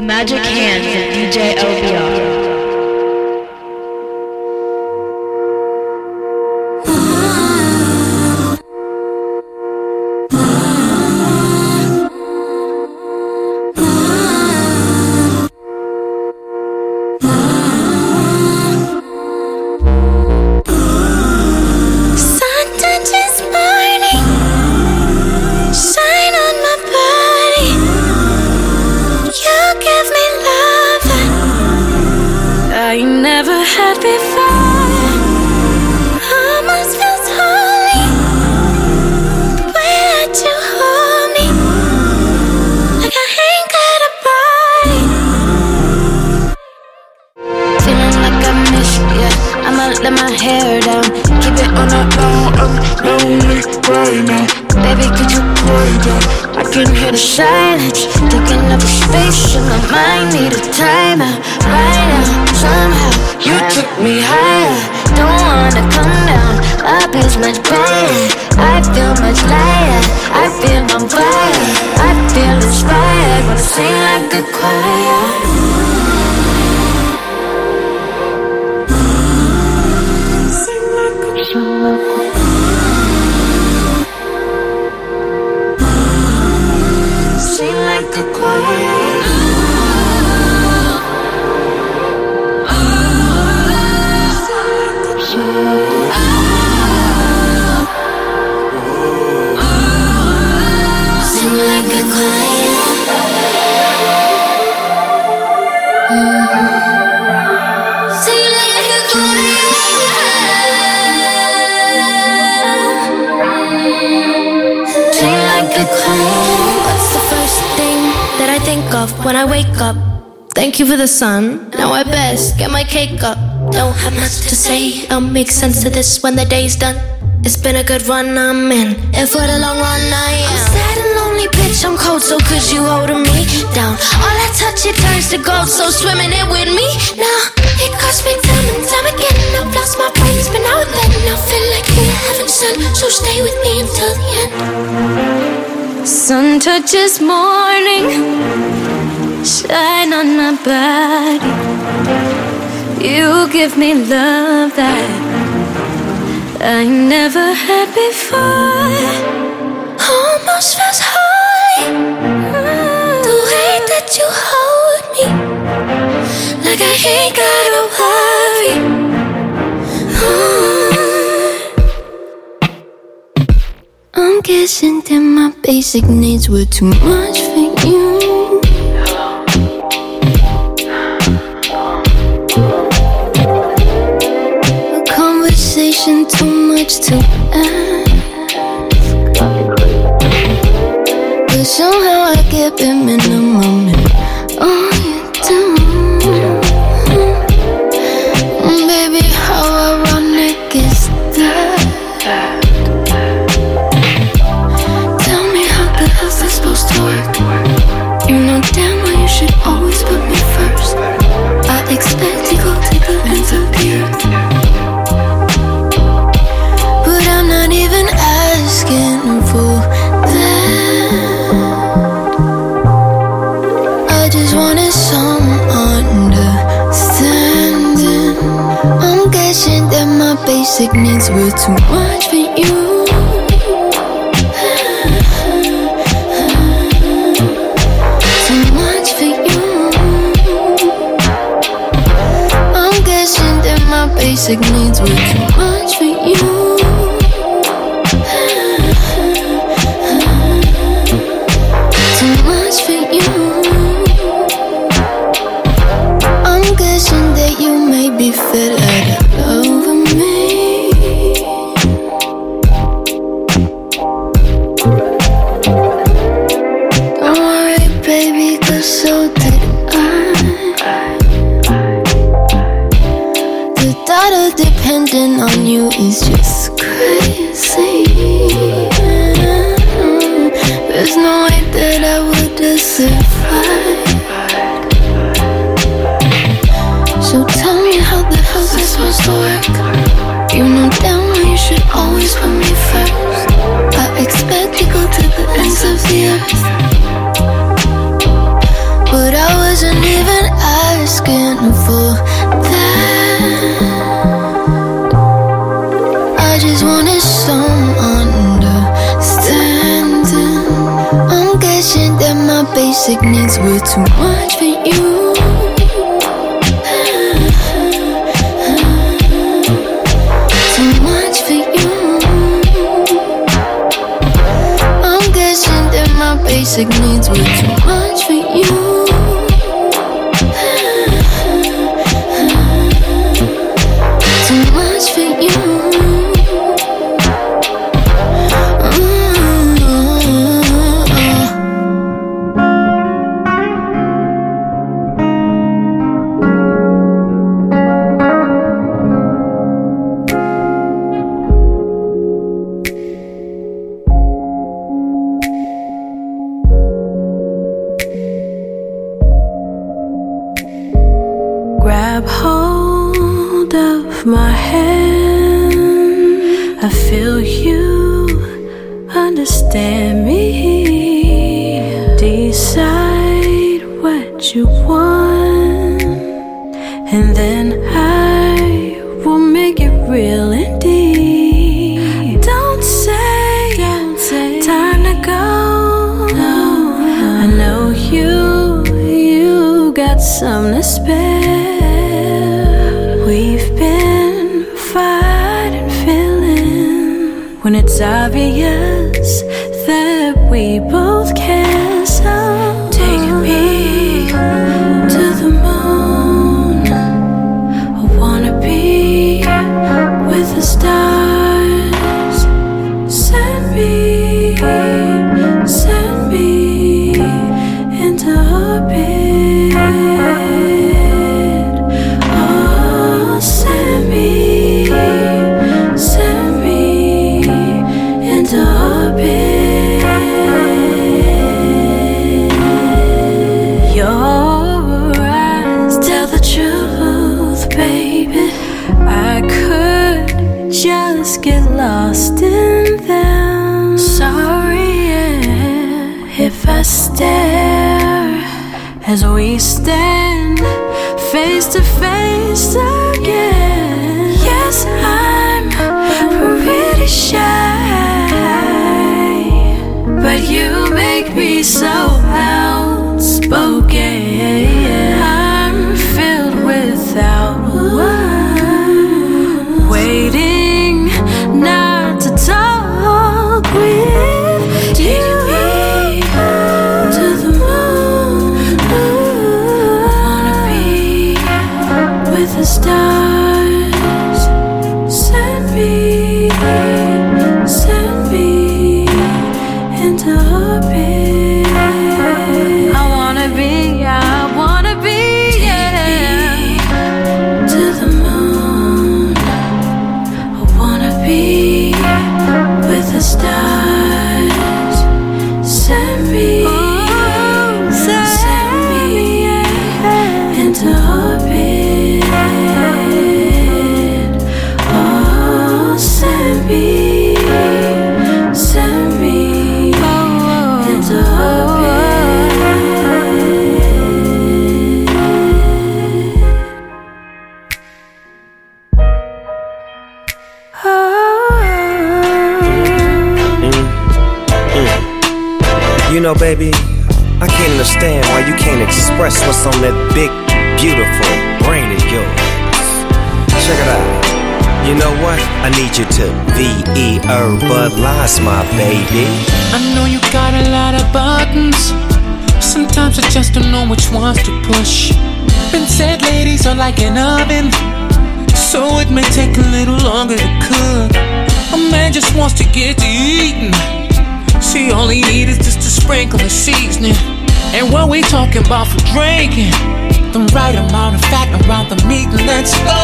The Magic Hands of DJ LBR. Of this when the day's done. It's been a good run, I'm in. And for the long run, I am. I'm sad and lonely, bitch. I'm cold, so could you holding me down? All I touch, it turns to gold, so swimming it with me now. It cost me time and time again. I've lost my brains, but now and then I feel like we're having sun. So stay with me until the end. Sun touches morning, shine on my body. You give me love that I never had before. Almost feels holy. The way that you hold me, like I ain't gotta worry. Uh. I'm guessing that my basic needs were too much for you. Conversation too much to ask. But somehow I get the minimum. all needs were too much for you. Too much for you. I'm guessing that my basic needs were needs were too much for you. Too much for you. I'm guessing that my basic needs were obvious that we both care. You know, baby, I can't understand why you can't express what's on that big, beautiful brain of yours. Check it out. You know what? I need you to V-E Lies, my baby. I know you got a lot of buttons. Sometimes I just don't know which ones to push. Been said ladies are like an oven, so it may take a little longer to cook. A man just wants to get to eating. See, all he need is just a sprinkle of seasoning. And what we talking about for drinking? The right amount of fat around the meat, and let's go.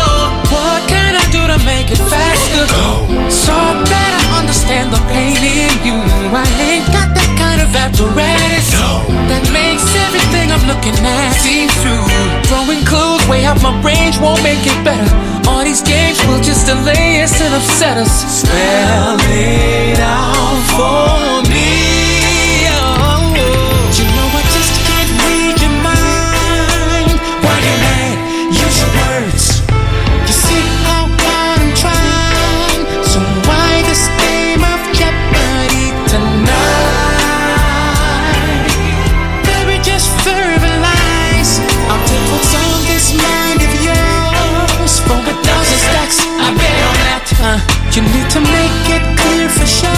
What can I do to make it faster? Go. So I understand the pain in you. I ain't got that kind of apparatus that makes everything I'm looking at see through. Throwing clues way out my range won't make it better. All these games will just delay us and upset us. Spell it out for me. You need to make it clear for sure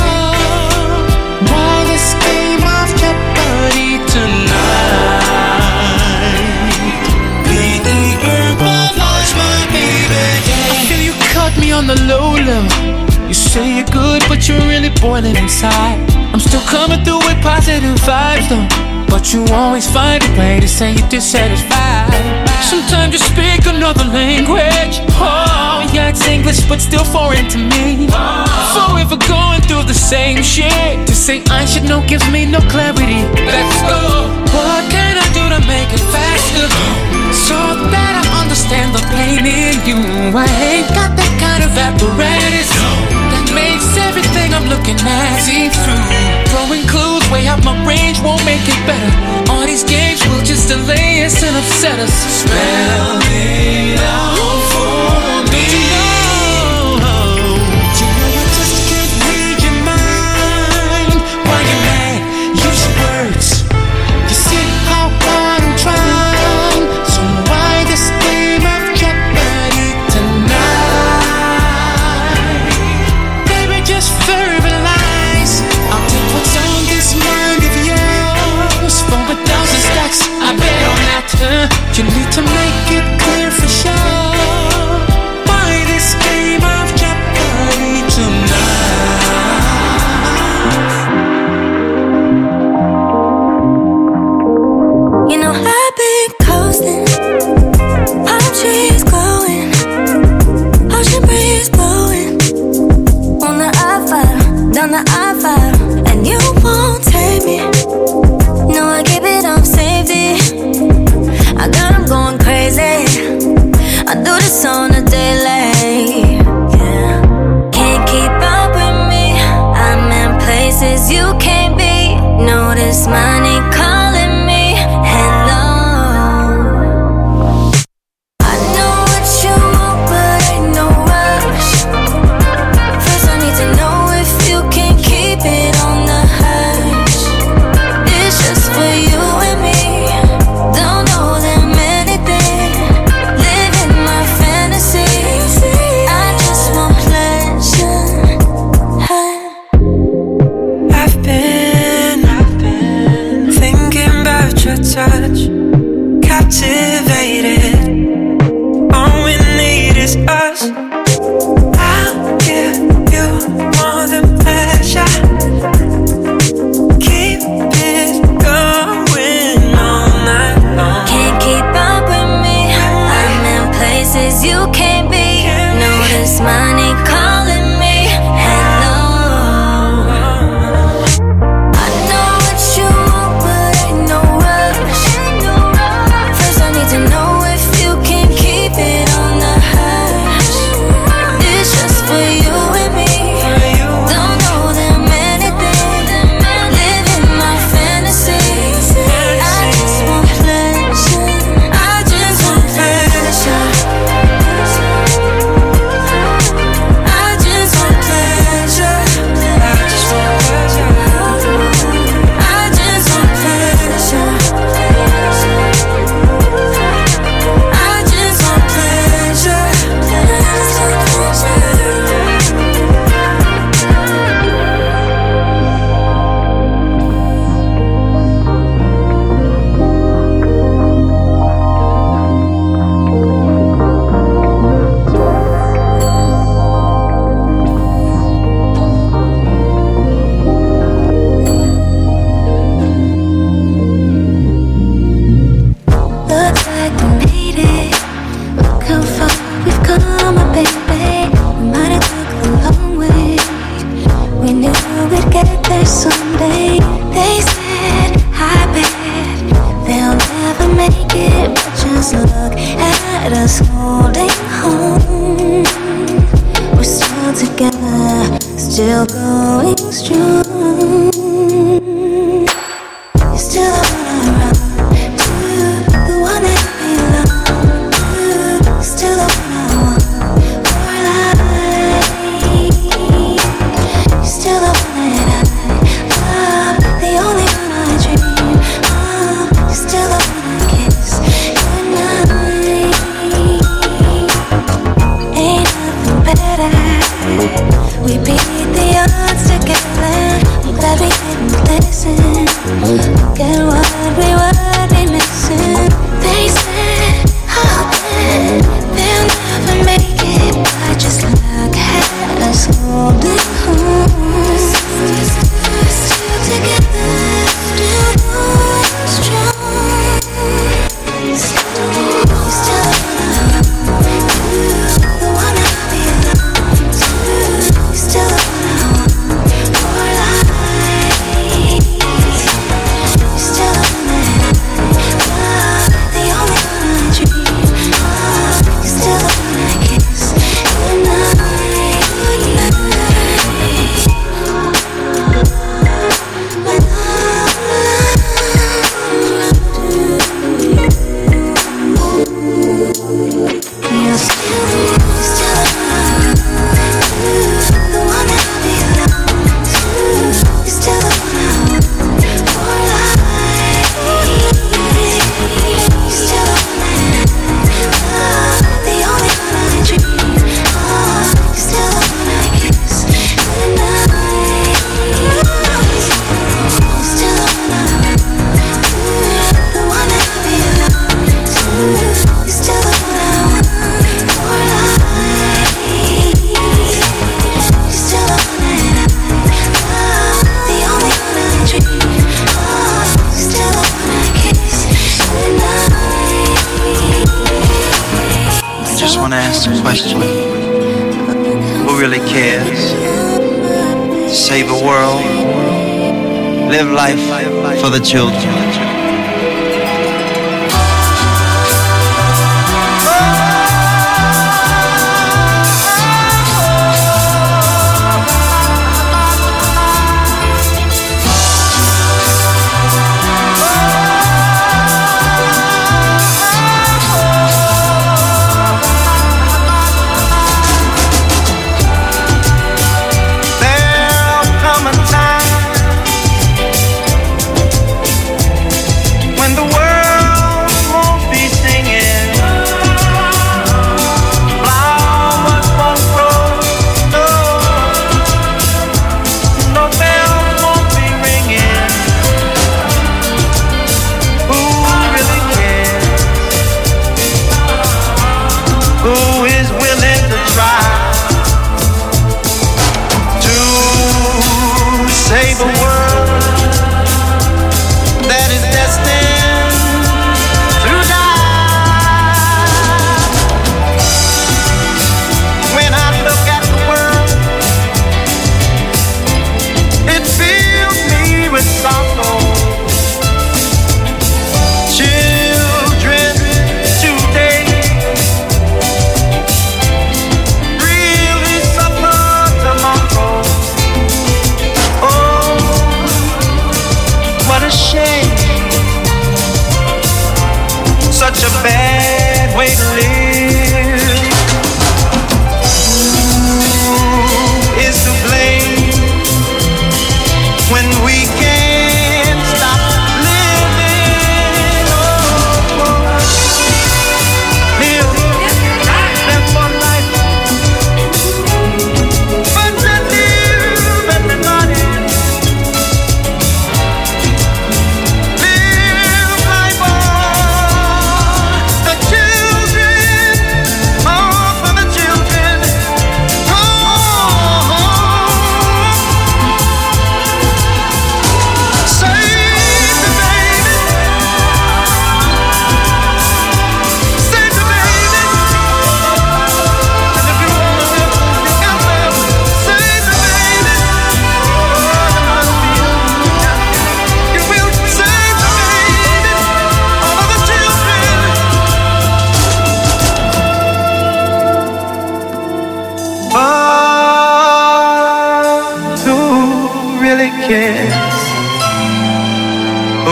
why this game of Jeopardy tonight. My baby. I feel you me on the low. You say you're good, but you're really boiling inside. I'm still coming through with positive vibes though. But you always find a way to say you're dissatisfied. Sometimes you speak another language. Oh, yeah, it's English, but still foreign to me. So if we're going through the same shit. To say I should know gives me no clarity. Let's go. What can I do to make it faster? So that I understand the pain in you. I ain't got that kind of apparatus that makes everything I'm looking at see through make it better. All these games will just delay us and upset us. Spell it out. places you can't be. Notice money.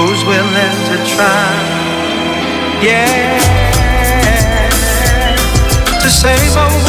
who's willing to try. Yeah, to save our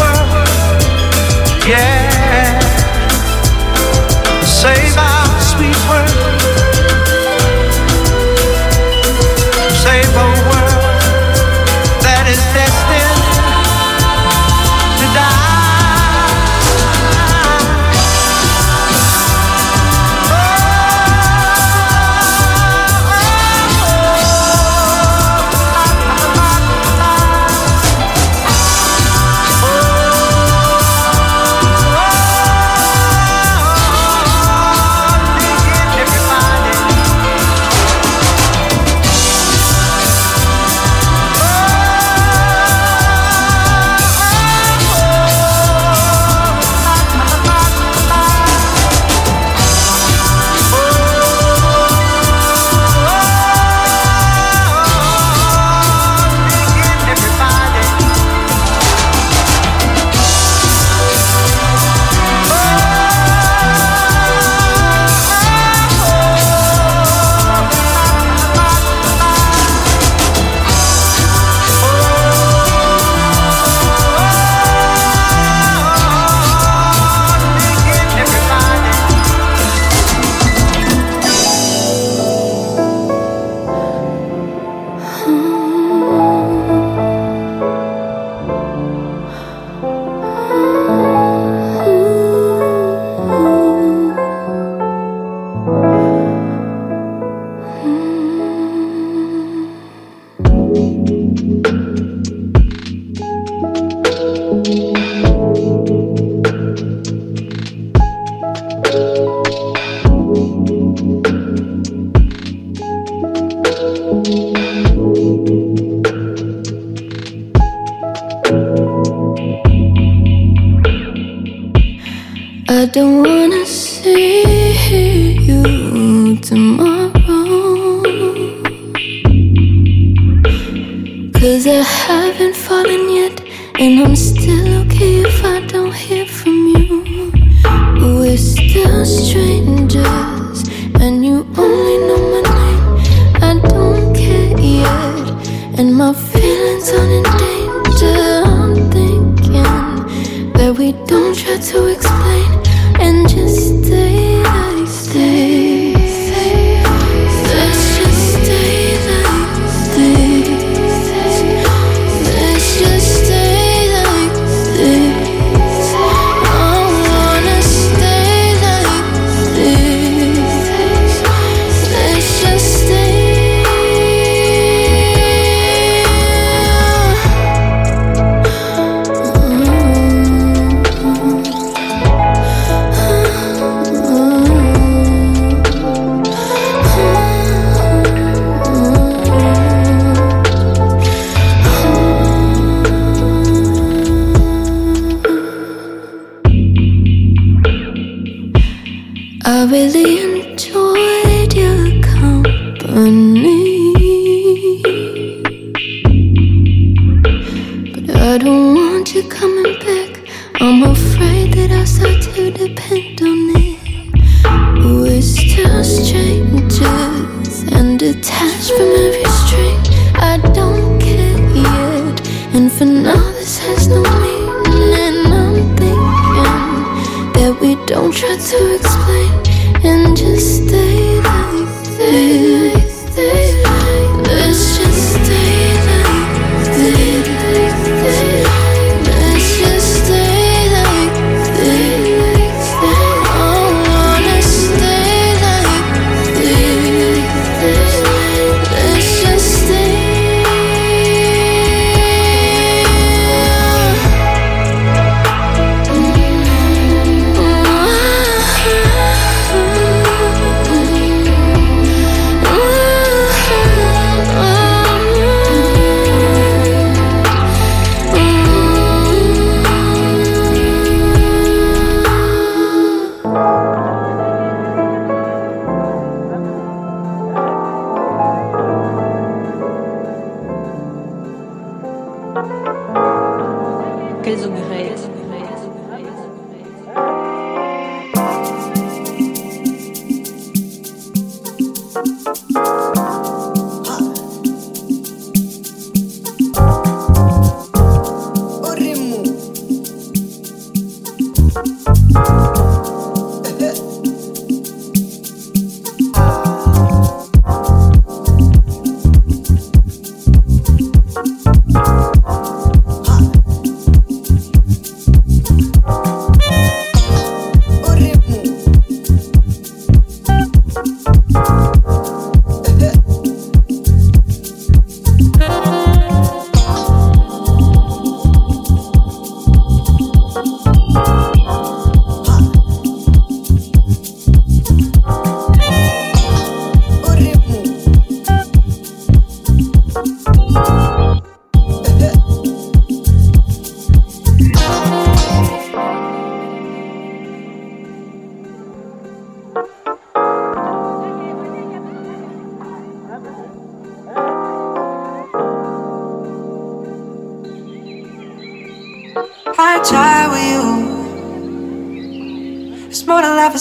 And I'm still okay if I don't hear from you.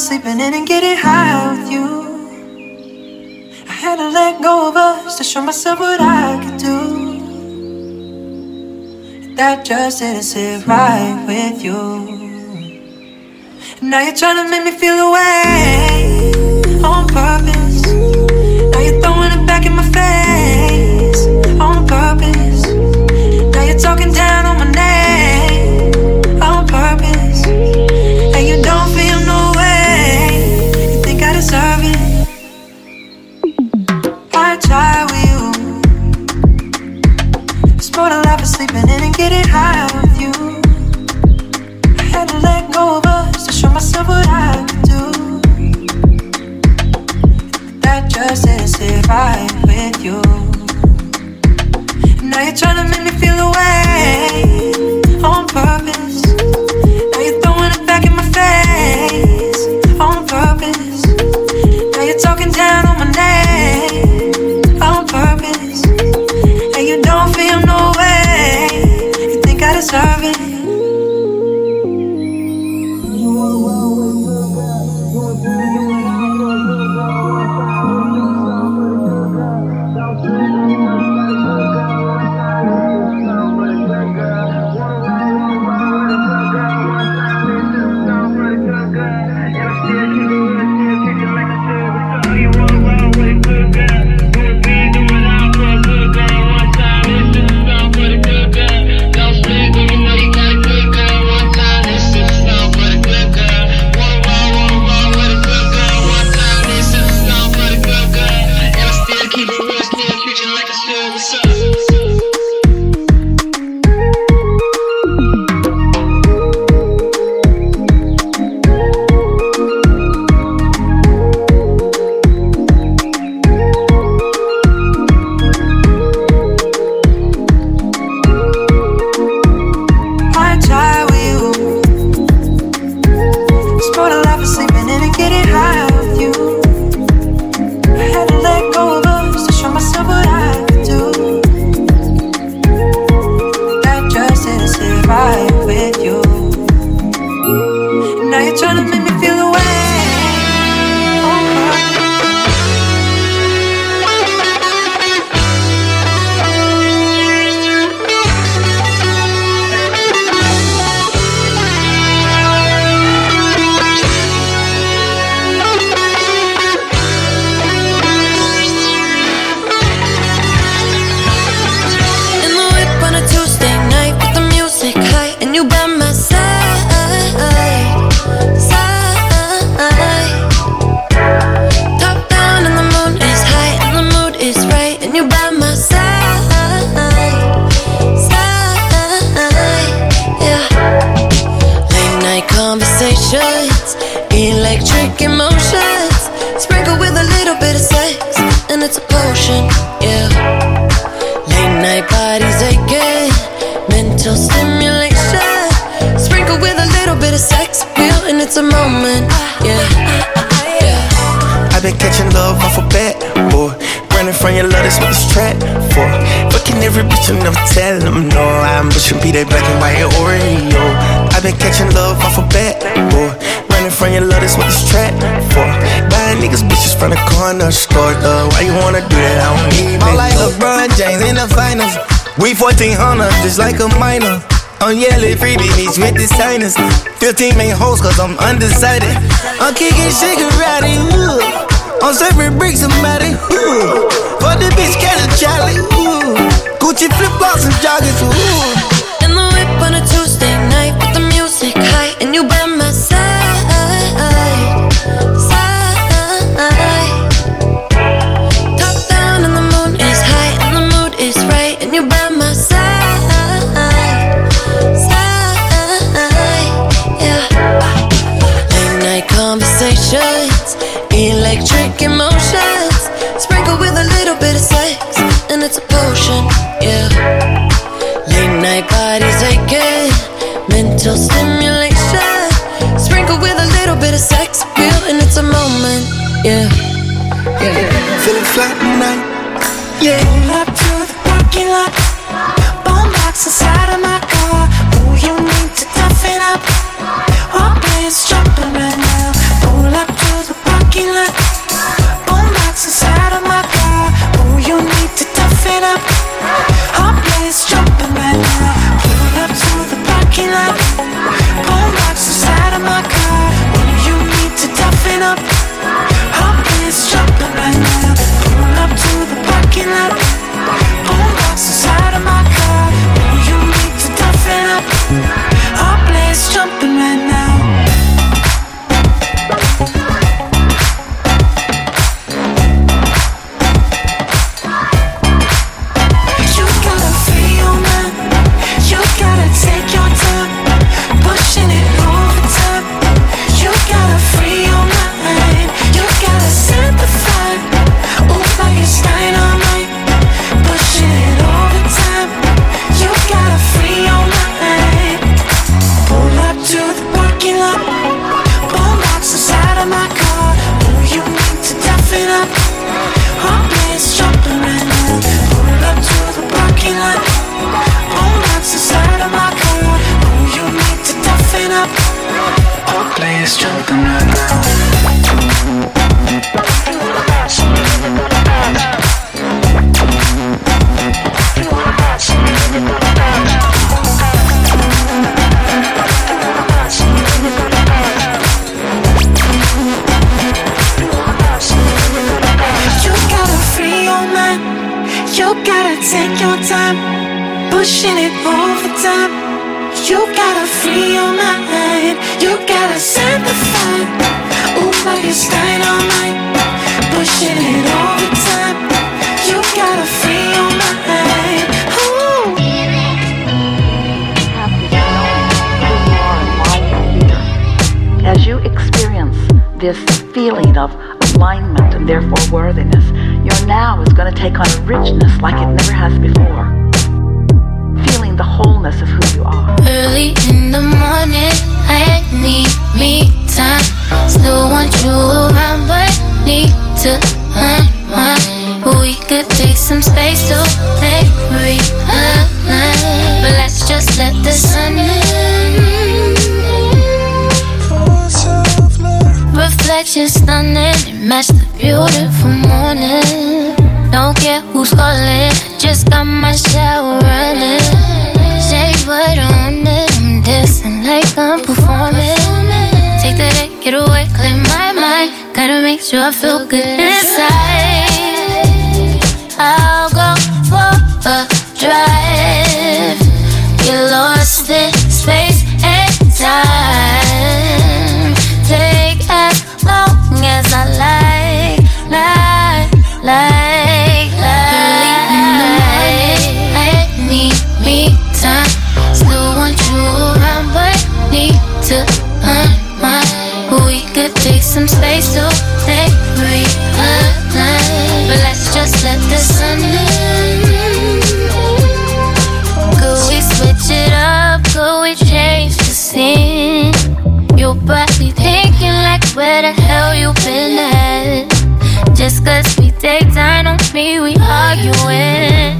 sleeping in and getting high with you. I had to let go of us to show myself what I could do. That just didn't sit right with you. Now you're trying to make me feel away. Fucking every bitch and never tell them no. I'm pushing be that black and white Oreo. I've been catching love off a bat, boy. Running from your love, that's what this trap for. Buying niggas bitches from the corner store, though. Why you wanna do that? I don't even I'm like LeBron James in the finals. We 1400, just like a minor. I'm yelling freebie meets with the signers. 15 main hoes, cause I'm undecided. I'm kicking shigarati, ooh. I'm serving bricks, somebody, ooh. For the bitch, catch a Charlie, ooh. Gucci flip flops and joggers, ooh. In the whip on a Tuesday night with the music high, and you by my side. Side. Top down and the moon is high, and the mood is right, and you by my side. Side. Yeah. Late night conversations, electric emotions. The parking richness like it never has before. Feeling the wholeness of who you are. Early in the morning, I need me time. Still want you around, but need to unwind. We could take some space to make realign. But let's just let the sun in. Reflection stunning, match the beautiful morning. Care who's calling, just got my shower running. Say what on it, I'm dancing like I'm performing. Take the day, get away, clear my mind. Gotta make sure I feel good inside. I'll go for a some space to take realize. But let's just let the sun in. Could we switch it up? Could we change the scene? You got me thinking like where the hell you been at? Just cause we take time on me, mean we arguing.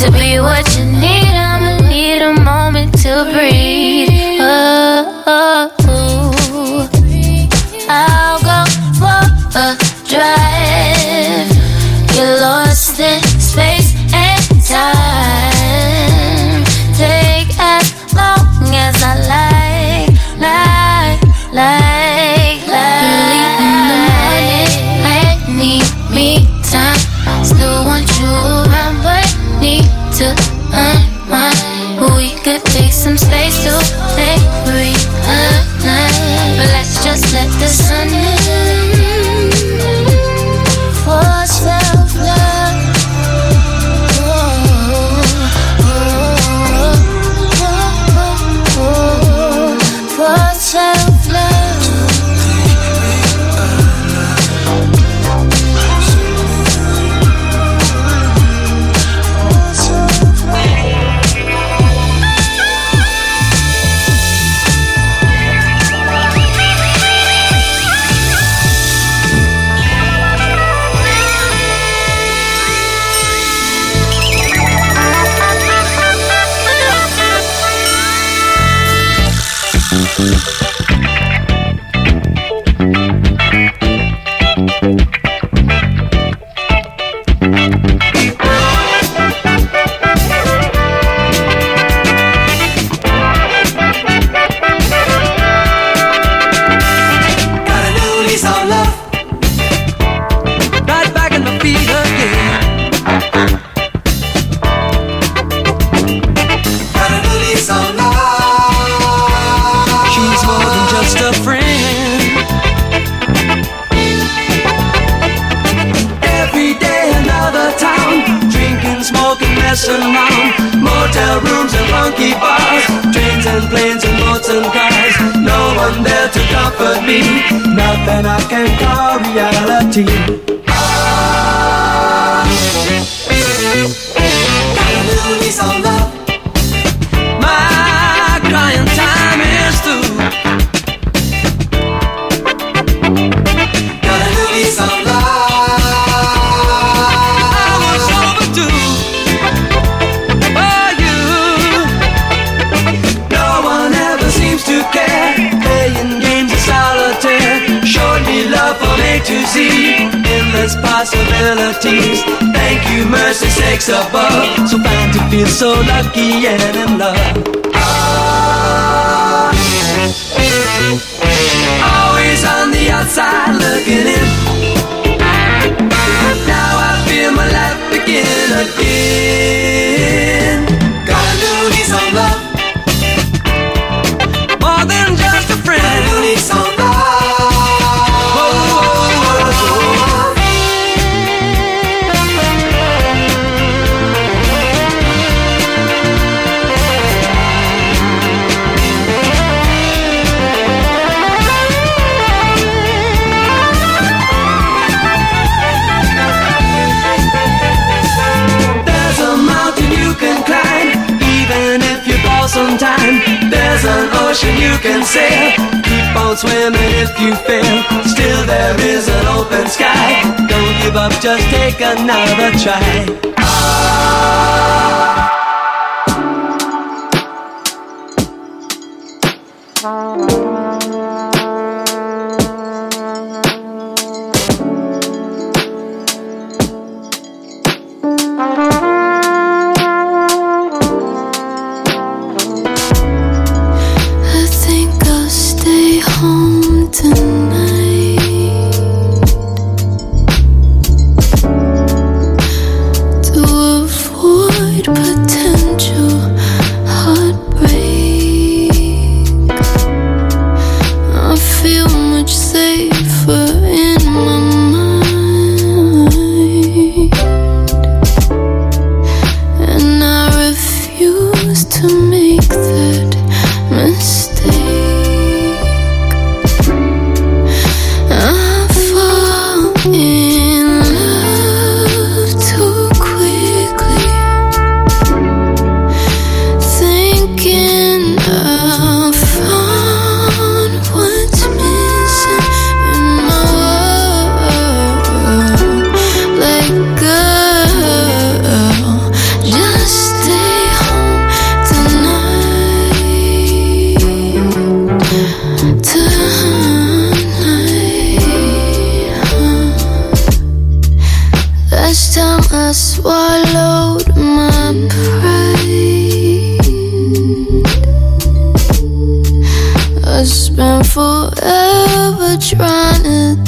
To be what you need, I'ma need a moment to breathe. Oh, oh. For just take another try. I swallowed my pride. I spent forever trying to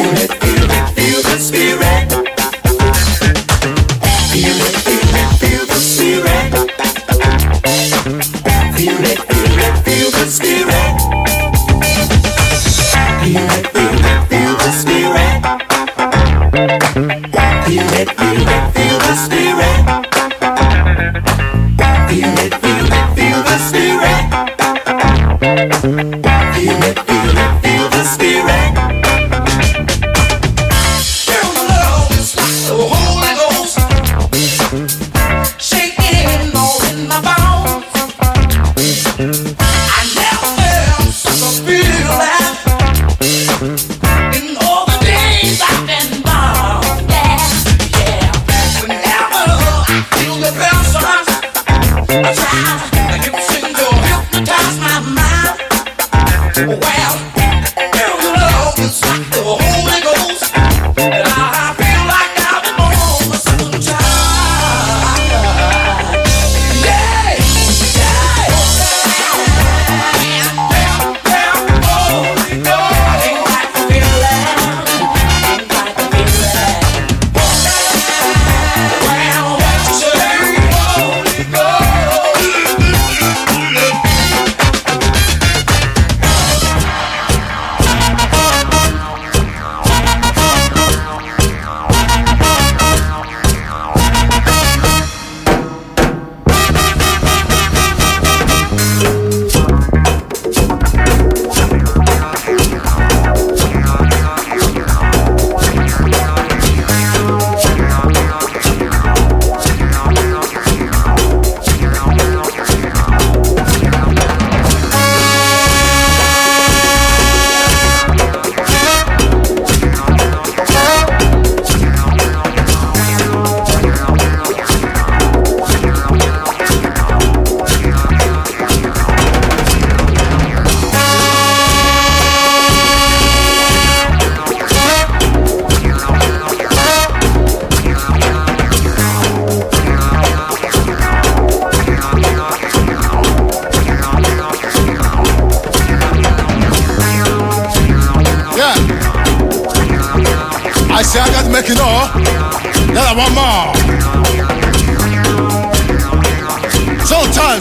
Feel it.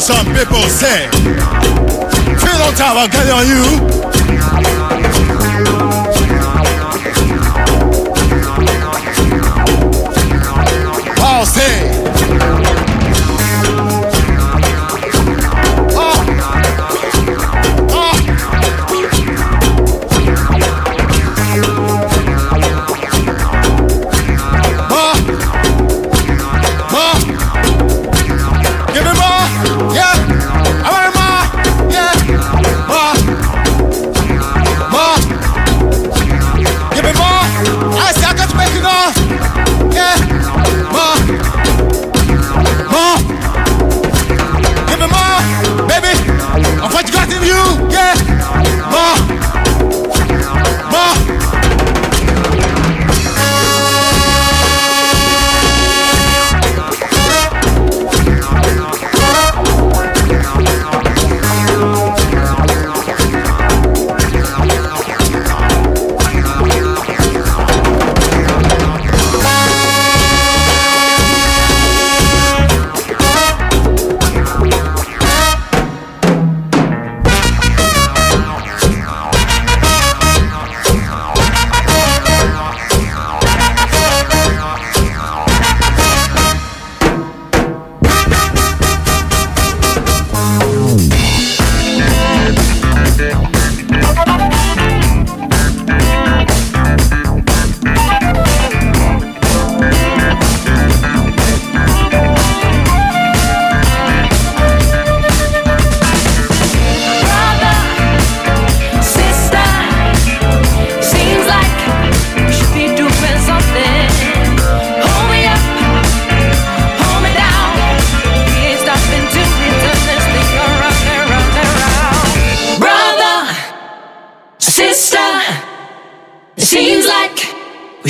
Some people say, Feel on top, I'll get on you. Paul say,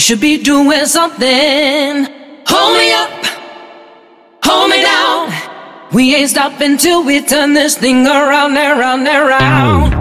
should be doing something. Hold me up, hold me down. We ain't stopping till we turn this thing around and round and round.